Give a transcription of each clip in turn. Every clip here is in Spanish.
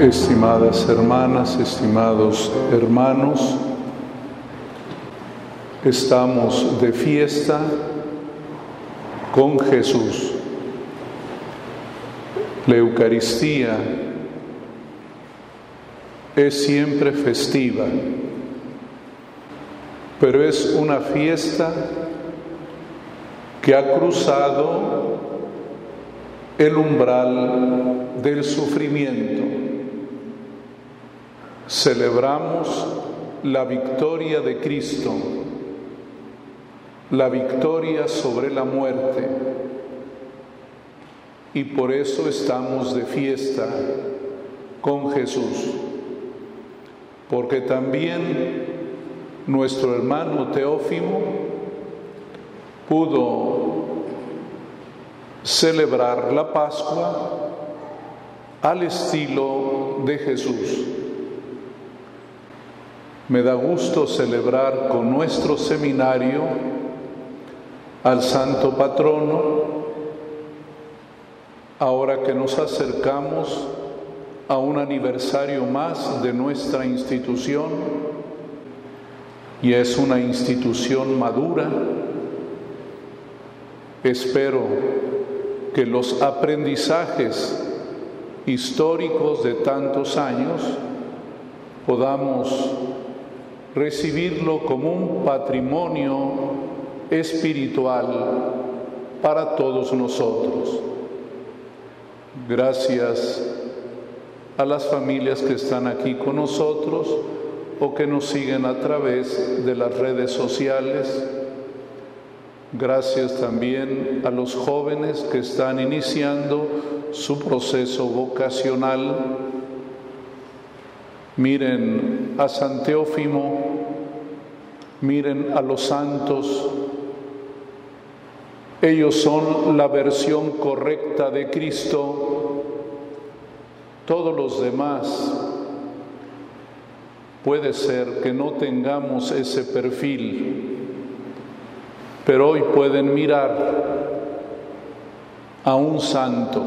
Estimadas hermanas, estimados hermanos, estamos de fiesta con Jesús. La Eucaristía es siempre festiva, pero es una fiesta que ha cruzado el umbral del sufrimiento celebramos la victoria de Cristo, la victoria sobre la muerte. Y por eso estamos de fiesta con Jesús, porque también nuestro hermano Teófimo pudo celebrar la Pascua al estilo de Jesús. Me da gusto celebrar con nuestro seminario al Santo Patrono, ahora que nos acercamos a un aniversario más de nuestra institución, y es una institución madura. Espero que los aprendizajes históricos de tantos años podamos recibirlo como un patrimonio espiritual para todos nosotros. Gracias a las familias que están aquí con nosotros o que nos siguen a través de las redes sociales. Gracias también a los jóvenes que están iniciando su proceso vocacional Miren a San Teófimo, miren a los santos. Ellos son la versión correcta de Cristo. Todos los demás puede ser que no tengamos ese perfil, pero hoy pueden mirar a un santo,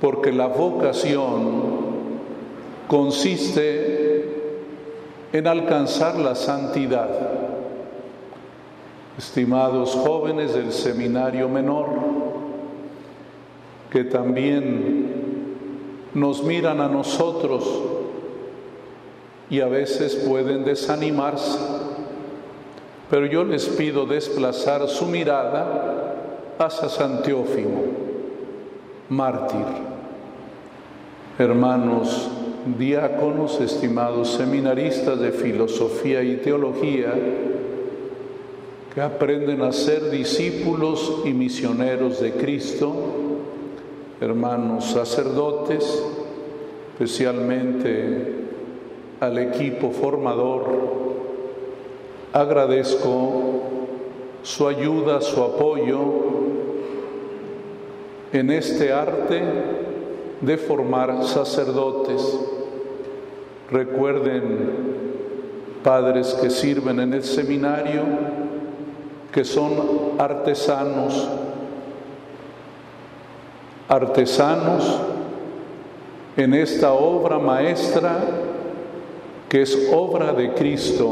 porque la vocación consiste en alcanzar la santidad. Estimados jóvenes del seminario menor, que también nos miran a nosotros y a veces pueden desanimarse, pero yo les pido desplazar su mirada hacia San Teófimo, mártir. Hermanos, diáconos, estimados seminaristas de filosofía y teología, que aprenden a ser discípulos y misioneros de Cristo, hermanos sacerdotes, especialmente al equipo formador, agradezco su ayuda, su apoyo en este arte de formar sacerdotes. Recuerden, padres que sirven en el seminario, que son artesanos, artesanos en esta obra maestra que es obra de Cristo,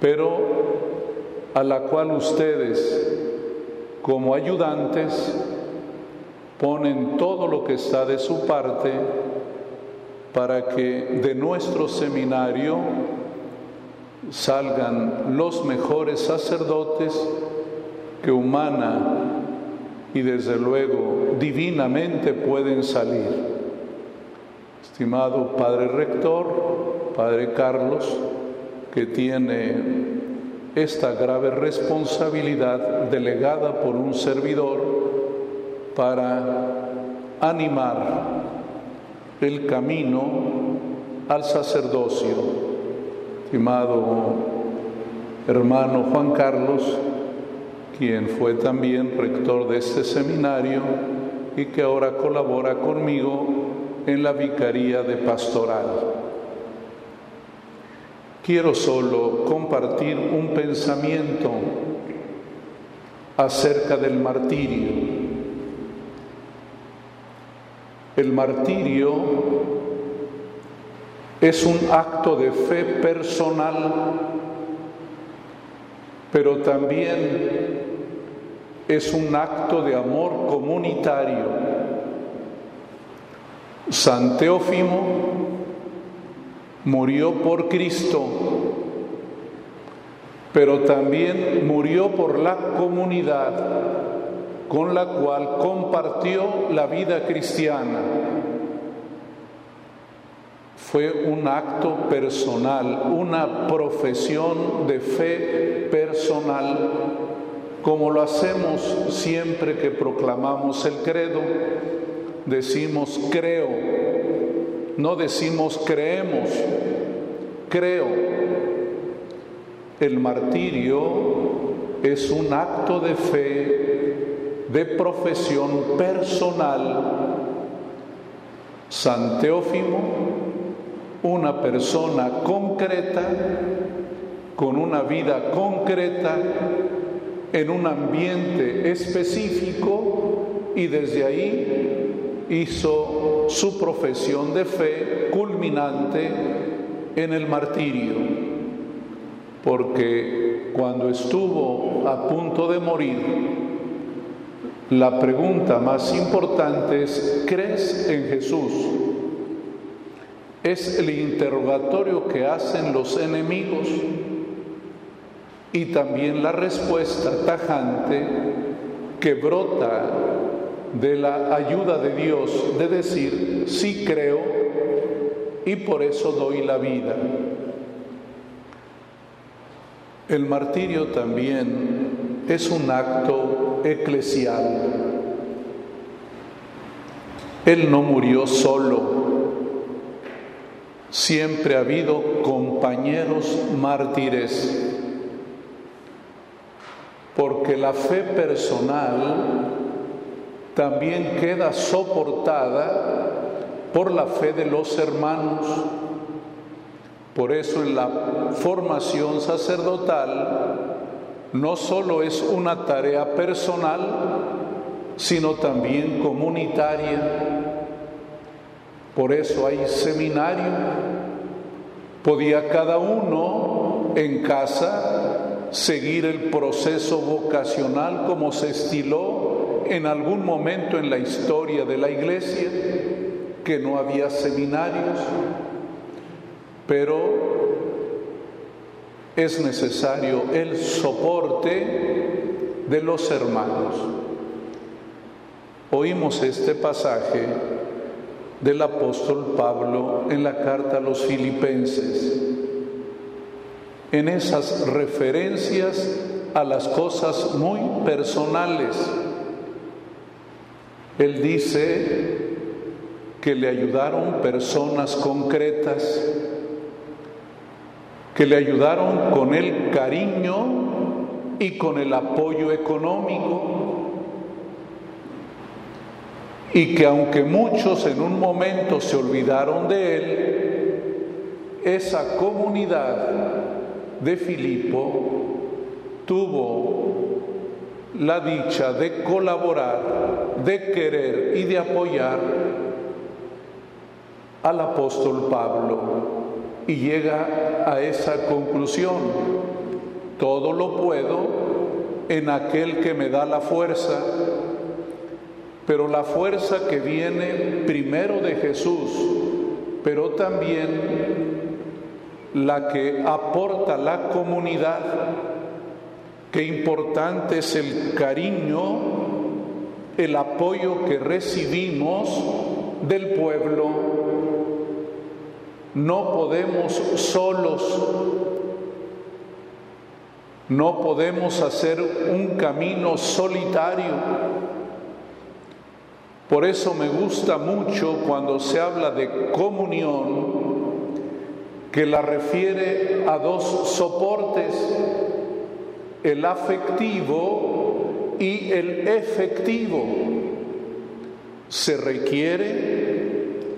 pero a la cual ustedes como ayudantes ponen todo lo que está de su parte para que de nuestro seminario salgan los mejores sacerdotes que humana y desde luego divinamente pueden salir. Estimado Padre Rector, Padre Carlos, que tiene esta grave responsabilidad delegada por un servidor, para animar el camino al sacerdocio. Estimado hermano Juan Carlos, quien fue también rector de este seminario y que ahora colabora conmigo en la Vicaría de Pastoral. Quiero solo compartir un pensamiento acerca del martirio El martirio es un acto de fe personal, pero también es un acto de amor comunitario. San Teófimo murió por Cristo, pero también murió por la comunidad con la cual compartió la vida cristiana. Fue un acto personal, una profesión de fe personal, como lo hacemos siempre que proclamamos el credo. Decimos creo, no decimos creemos, creo. El martirio es un acto de fe de profesión personal. San Teófimo, una persona concreta, con una vida concreta, en un ambiente específico y desde ahí hizo su profesión de fe culminante en el martirio, porque cuando estuvo a punto de morir, la pregunta más importante es, ¿crees en Jesús? Es el interrogatorio que hacen los enemigos y también la respuesta tajante que brota de la ayuda de Dios de decir, sí creo y por eso doy la vida. El martirio también es un acto eclesial. Él no murió solo, siempre ha habido compañeros mártires, porque la fe personal también queda soportada por la fe de los hermanos. Por eso en la formación sacerdotal no solo es una tarea personal, sino también comunitaria. Por eso hay seminario. Podía cada uno en casa seguir el proceso vocacional como se estiló en algún momento en la historia de la iglesia, que no había seminarios, pero es necesario el soporte de los hermanos. Oímos este pasaje del apóstol Pablo en la carta a los filipenses, en esas referencias a las cosas muy personales. Él dice que le ayudaron personas concretas, que le ayudaron con el cariño y con el apoyo económico. Y que aunque muchos en un momento se olvidaron de él, esa comunidad de Filipo tuvo la dicha de colaborar, de querer y de apoyar al apóstol Pablo y llega a esa conclusión. Todo lo puedo en aquel que me da la fuerza, pero la fuerza que viene primero de Jesús, pero también la que aporta la comunidad. Qué importante es el cariño, el apoyo que recibimos del pueblo no podemos solos, no podemos hacer un camino solitario. Por eso me gusta mucho cuando se habla de comunión, que la refiere a dos soportes, el afectivo y el efectivo. Se requiere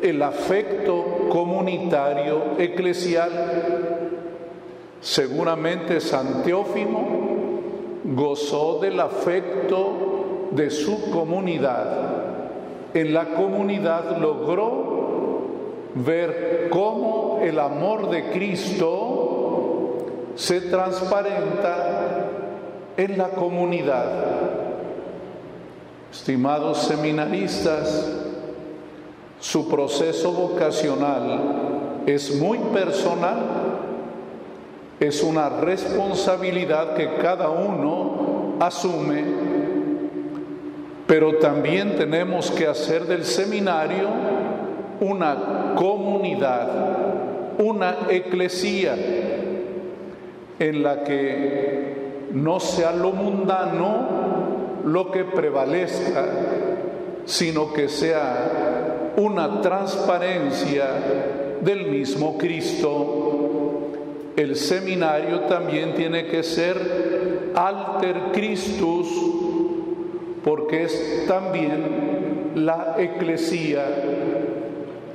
el afecto comunitario eclesial. Seguramente San Teófimo gozó del afecto de su comunidad. en la comunidad logró ver cómo el amor de Cristo se transparenta en la comunidad. Estimados seminaristas, su proceso vocacional es muy personal, es una responsabilidad que cada uno asume, pero también tenemos que hacer del seminario una comunidad, una eclesía en la que no sea lo mundano lo que prevalezca, sino que sea una transparencia del mismo Cristo. El seminario también tiene que ser alter Christus, porque es también la eclesía,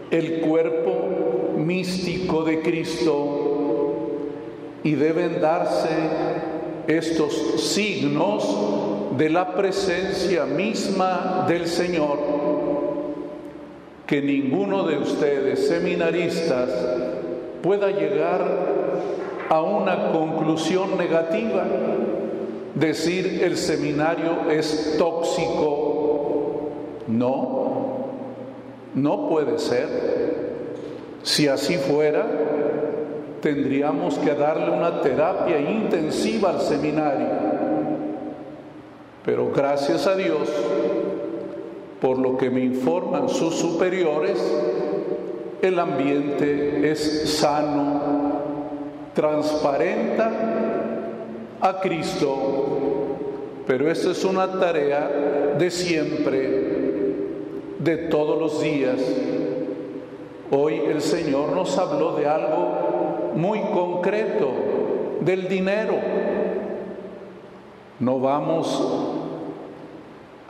el cuerpo místico de Cristo, y deben darse estos signos de la presencia misma del Señor, que ninguno de ustedes, seminaristas, pueda llegar a una conclusión negativa, decir el seminario es tóxico. No, no puede ser. Si así fuera, tendríamos que darle una terapia intensiva al seminario pero gracias a Dios, por lo que me informan sus superiores, el ambiente es sano, transparenta a Cristo, pero esa es una tarea de siempre, de todos los días. Hoy el Señor nos habló de algo muy concreto, del dinero. No vamos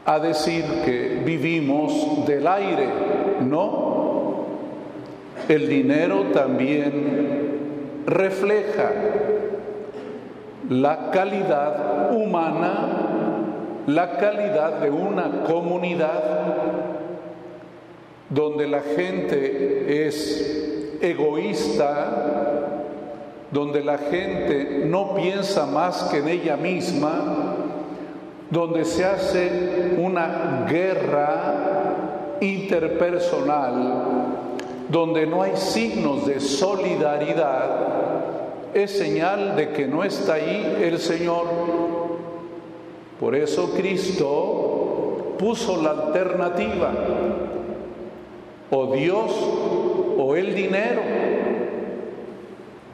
a decir que vivimos del aire, no. El dinero también refleja la calidad humana, la calidad de una comunidad donde la gente es egoísta, donde la gente no piensa más que en ella misma, donde se hace una guerra interpersonal, donde no hay signos de solidaridad, es señal de que no está ahí el Señor. Por eso Cristo puso la alternativa, o Dios o el dinero.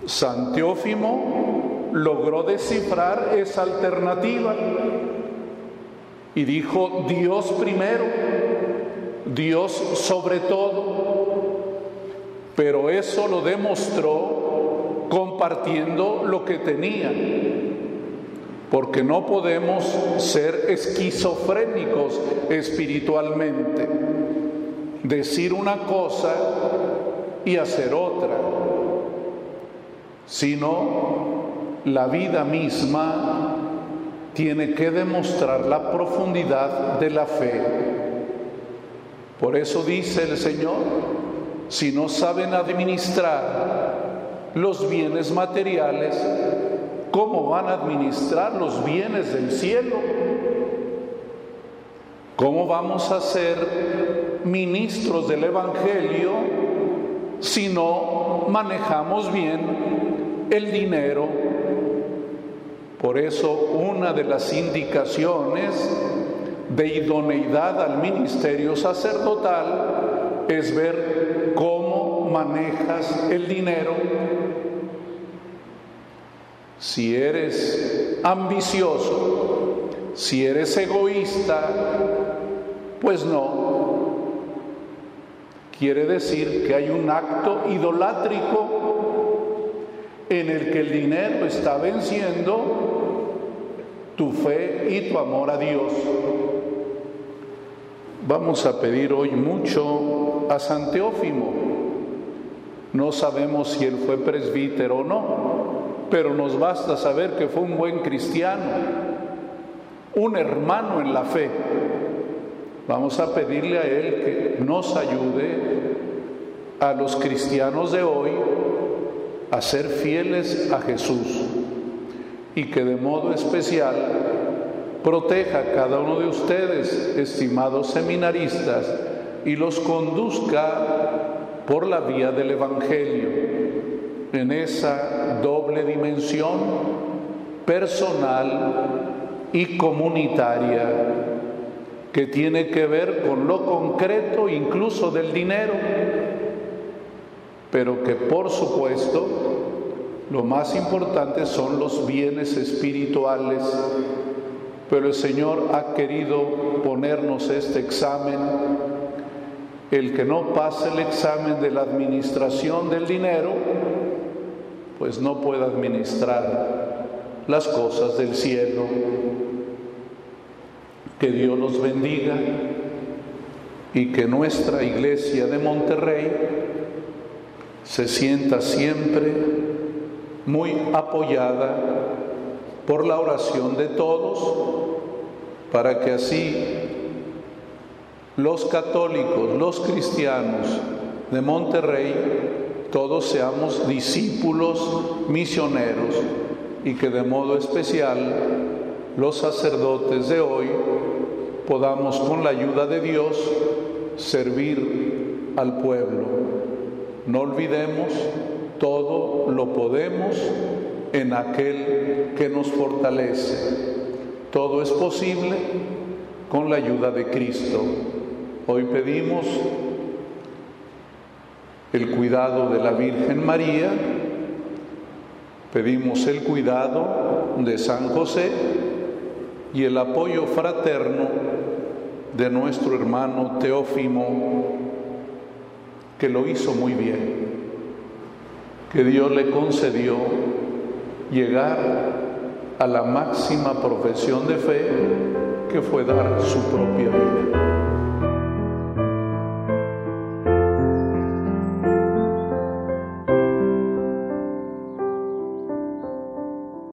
Santiófimo logró descifrar esa alternativa y dijo Dios primero, Dios sobre todo, pero eso lo demostró compartiendo lo que tenía, porque no podemos ser esquizofrénicos espiritualmente, decir una cosa y hacer otra, sino la vida misma tiene que demostrar la profundidad de la fe. Por eso dice el Señor, si no saben administrar los bienes materiales, ¿cómo van a administrar los bienes del cielo? ¿Cómo vamos a ser ministros del Evangelio si no manejamos bien el dinero por eso una de las indicaciones de idoneidad al ministerio sacerdotal es ver cómo manejas el dinero. Si eres ambicioso, si eres egoísta, pues no. Quiere decir que hay un acto idolátrico en el que el dinero está venciendo tu fe y tu amor a Dios. Vamos a pedir hoy mucho a San Teófimo. No sabemos si él fue presbítero o no, pero nos basta saber que fue un buen cristiano, un hermano en la fe. Vamos a pedirle a Él que nos ayude a los cristianos de hoy a ser fieles a Jesús y que de modo especial proteja a cada uno de ustedes, estimados seminaristas, y los conduzca por la vía del Evangelio en esa doble dimensión personal y comunitaria que tiene que ver con lo concreto incluso del dinero, pero que por supuesto lo más importante son los bienes espirituales. Pero el Señor ha querido ponernos este examen. El que no pase el examen de la administración del dinero, pues no puede administrar las cosas del cielo. Que Dios los bendiga y que nuestra iglesia de Monterrey se sienta siempre muy apoyada por la oración de todos, para que así los católicos, los cristianos de Monterrey, todos seamos discípulos misioneros y que de modo especial los sacerdotes de hoy podamos con la ayuda de Dios servir al pueblo. No olvidemos, todo lo podemos en aquel que nos fortalece. Todo es posible con la ayuda de Cristo. Hoy pedimos el cuidado de la Virgen María, pedimos el cuidado de San José y el apoyo fraterno de nuestro hermano Teófimo, que lo hizo muy bien, que Dios le concedió llegar a la máxima profesión de fe que fue dar su propia vida.